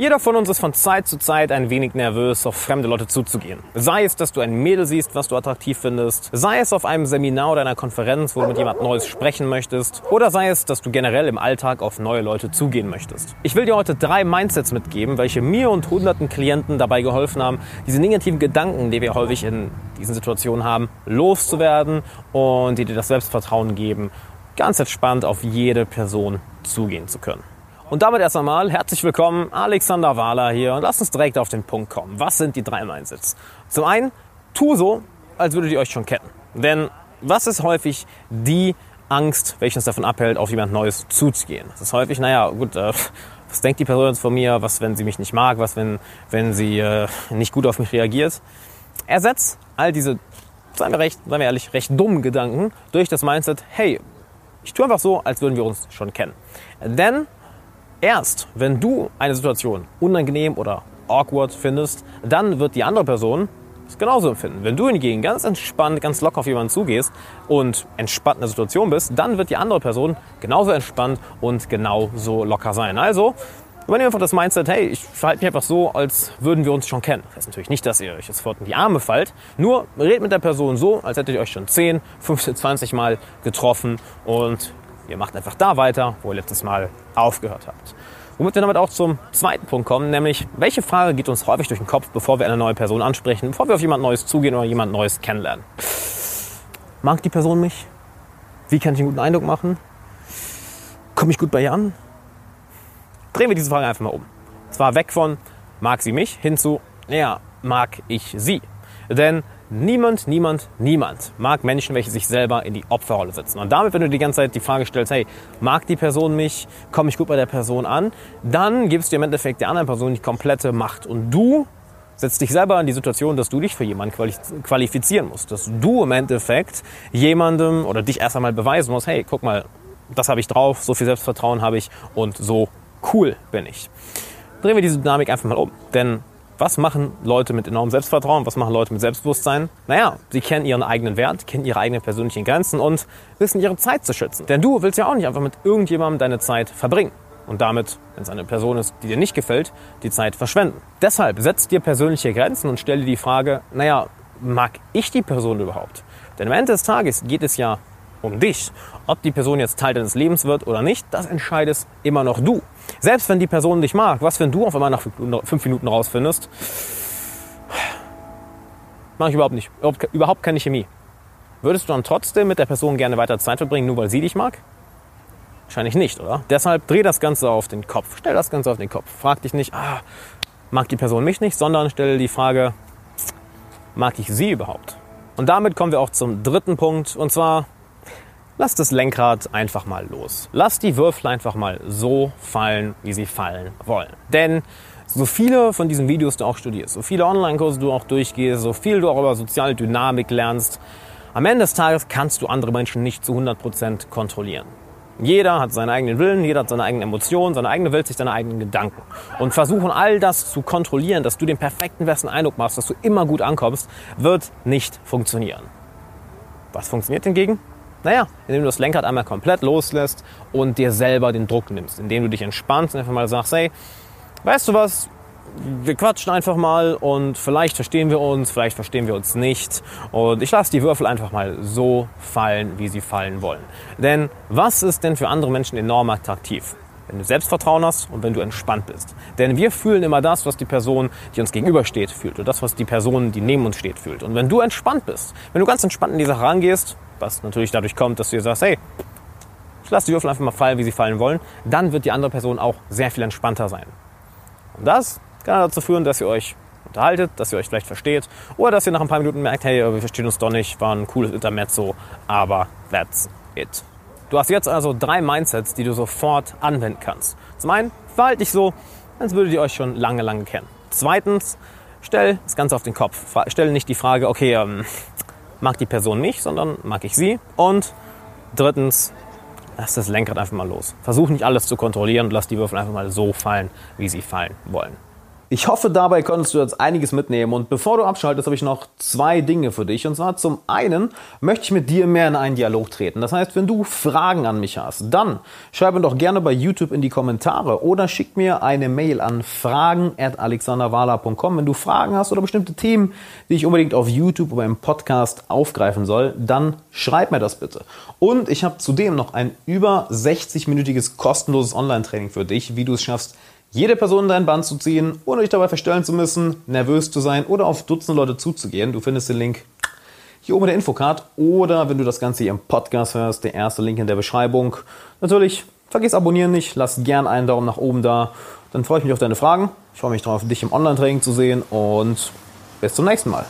Jeder von uns ist von Zeit zu Zeit ein wenig nervös, auf fremde Leute zuzugehen. Sei es, dass du ein Mädel siehst, was du attraktiv findest, sei es auf einem Seminar oder einer Konferenz, wo du mit jemand Neues sprechen möchtest, oder sei es, dass du generell im Alltag auf neue Leute zugehen möchtest. Ich will dir heute drei Mindsets mitgeben, welche mir und hunderten Klienten dabei geholfen haben, diese negativen Gedanken, die wir häufig in diesen Situationen haben, loszuwerden und die dir das Selbstvertrauen geben, ganz entspannt auf jede Person zugehen zu können. Und damit erst einmal herzlich willkommen, Alexander Wahler hier und lasst uns direkt auf den Punkt kommen. Was sind die drei Mindsets? Zum einen, tu so, als würdet ihr euch schon kennen. Denn was ist häufig die Angst, welche uns davon abhält, auf jemand Neues zuzugehen? Das ist häufig, naja, gut, äh, was denkt die Person jetzt von mir? Was, wenn sie mich nicht mag? Was, wenn, wenn sie äh, nicht gut auf mich reagiert? Ersetzt all diese, seien wir, recht, seien wir ehrlich, recht dummen Gedanken durch das Mindset, hey, ich tue einfach so, als würden wir uns schon kennen. Denn Erst wenn du eine Situation unangenehm oder awkward findest, dann wird die andere Person es genauso empfinden. Wenn du hingegen ganz entspannt, ganz locker auf jemanden zugehst und entspannt in der Situation bist, dann wird die andere Person genauso entspannt und genauso locker sein. Also, übernehmt einfach das Mindset, hey, ich verhalte mich einfach so, als würden wir uns schon kennen. Das heißt natürlich nicht, dass ihr euch jetzt sofort in die Arme fallt, nur redet mit der Person so, als hättet ihr euch schon 10, 15, 20 Mal getroffen und Ihr macht einfach da weiter, wo ihr letztes Mal aufgehört habt. Womit wir damit auch zum zweiten Punkt kommen, nämlich welche Frage geht uns häufig durch den Kopf, bevor wir eine neue Person ansprechen, bevor wir auf jemand Neues zugehen oder jemand Neues kennenlernen. Mag die Person mich? Wie kann ich einen guten Eindruck machen? Komme ich gut bei ihr an? Drehen wir diese Frage einfach mal um. Zwar weg von mag sie mich hin zu ja, mag ich sie. Denn Niemand, niemand, niemand mag Menschen, welche sich selber in die Opferrolle setzen. Und damit, wenn du die ganze Zeit die Frage stellst, hey, mag die Person mich, komme ich gut bei der Person an, dann gibst du im Endeffekt der anderen Person die komplette Macht. Und du setzt dich selber in die Situation, dass du dich für jemanden qualifizieren musst. Dass du im Endeffekt jemandem oder dich erst einmal beweisen musst, hey, guck mal, das habe ich drauf, so viel Selbstvertrauen habe ich und so cool bin ich. Drehen wir diese Dynamik einfach mal um. Denn was machen Leute mit enormem Selbstvertrauen? Was machen Leute mit Selbstbewusstsein? Naja, sie kennen ihren eigenen Wert, kennen ihre eigenen persönlichen Grenzen und wissen ihre Zeit zu schützen. Denn du willst ja auch nicht einfach mit irgendjemandem deine Zeit verbringen und damit, wenn es eine Person ist, die dir nicht gefällt, die Zeit verschwenden. Deshalb setz dir persönliche Grenzen und stell dir die Frage, naja, mag ich die Person überhaupt? Denn am Ende des Tages geht es ja um dich. Ob die Person jetzt Teil deines Lebens wird oder nicht, das entscheidest immer noch du. Selbst wenn die Person dich mag, was wenn du auf einmal nach fünf Minuten rausfindest, mache ich überhaupt nicht. Überhaupt keine Chemie. Würdest du dann trotzdem mit der Person gerne weiter Zeit verbringen, nur weil sie dich mag? Wahrscheinlich nicht, oder? Deshalb dreh das Ganze auf den Kopf. Stell das Ganze auf den Kopf. Frag dich nicht, ah, mag die Person mich nicht, sondern stell die Frage, mag ich sie überhaupt? Und damit kommen wir auch zum dritten Punkt, und zwar Lass das Lenkrad einfach mal los. Lass die Würfel einfach mal so fallen, wie sie fallen wollen. Denn so viele von diesen Videos du auch studierst, so viele Online-Kurse du auch durchgehst, so viel du auch über soziale Dynamik lernst, am Ende des Tages kannst du andere Menschen nicht zu 100% kontrollieren. Jeder hat seinen eigenen Willen, jeder hat seine eigenen Emotionen, seine eigene Welt, sich seine eigenen Gedanken. Und versuchen all das zu kontrollieren, dass du den perfekten besten Eindruck machst, dass du immer gut ankommst, wird nicht funktionieren. Was funktioniert hingegen? Naja, indem du das Lenkrad einmal komplett loslässt und dir selber den Druck nimmst. Indem du dich entspannst und einfach mal sagst, hey, weißt du was, wir quatschen einfach mal und vielleicht verstehen wir uns, vielleicht verstehen wir uns nicht. Und ich lasse die Würfel einfach mal so fallen, wie sie fallen wollen. Denn was ist denn für andere Menschen enorm attraktiv? Wenn du Selbstvertrauen hast und wenn du entspannt bist. Denn wir fühlen immer das, was die Person, die uns gegenübersteht, fühlt. Oder das, was die Person, die neben uns steht, fühlt. Und wenn du entspannt bist, wenn du ganz entspannt in die Sache rangehst, was natürlich dadurch kommt, dass du dir sagst, hey, ich lasse die Würfel einfach mal fallen, wie sie fallen wollen, dann wird die andere Person auch sehr viel entspannter sein. Und das kann dazu führen, dass ihr euch unterhaltet, dass ihr euch vielleicht versteht oder dass ihr nach ein paar Minuten merkt, hey, wir verstehen uns doch nicht, war ein cooles Intermezzo, aber that's it. Du hast jetzt also drei Mindsets, die du sofort anwenden kannst. Zum einen, verhalte dich so, als würdet ihr euch schon lange, lange kennen. Zweitens, stell das Ganze auf den Kopf. Stell nicht die Frage, okay, ähm, mag die Person mich, sondern mag ich sie. Und drittens, lass das Lenkrad einfach mal los. Versuch nicht alles zu kontrollieren und lass die Würfel einfach mal so fallen, wie sie fallen wollen. Ich hoffe, dabei konntest du jetzt einiges mitnehmen. Und bevor du abschaltest, habe ich noch zwei Dinge für dich. Und zwar zum einen möchte ich mit dir mehr in einen Dialog treten. Das heißt, wenn du Fragen an mich hast, dann schreib mir doch gerne bei YouTube in die Kommentare oder schick mir eine Mail an fragen.alexanderwala.com. Wenn du Fragen hast oder bestimmte Themen, die ich unbedingt auf YouTube oder im Podcast aufgreifen soll, dann schreib mir das bitte. Und ich habe zudem noch ein über 60-minütiges kostenloses Online-Training für dich, wie du es schaffst, jede Person in dein Band zu ziehen, ohne dich dabei verstellen zu müssen, nervös zu sein oder auf Dutzende Leute zuzugehen. Du findest den Link hier oben in der Infocard oder wenn du das Ganze hier im Podcast hörst, der erste Link in der Beschreibung. Natürlich, vergiss abonnieren nicht, lass gern einen Daumen nach oben da. Dann freue ich mich auf deine Fragen. Ich freue mich darauf, dich im Online-Training zu sehen und bis zum nächsten Mal.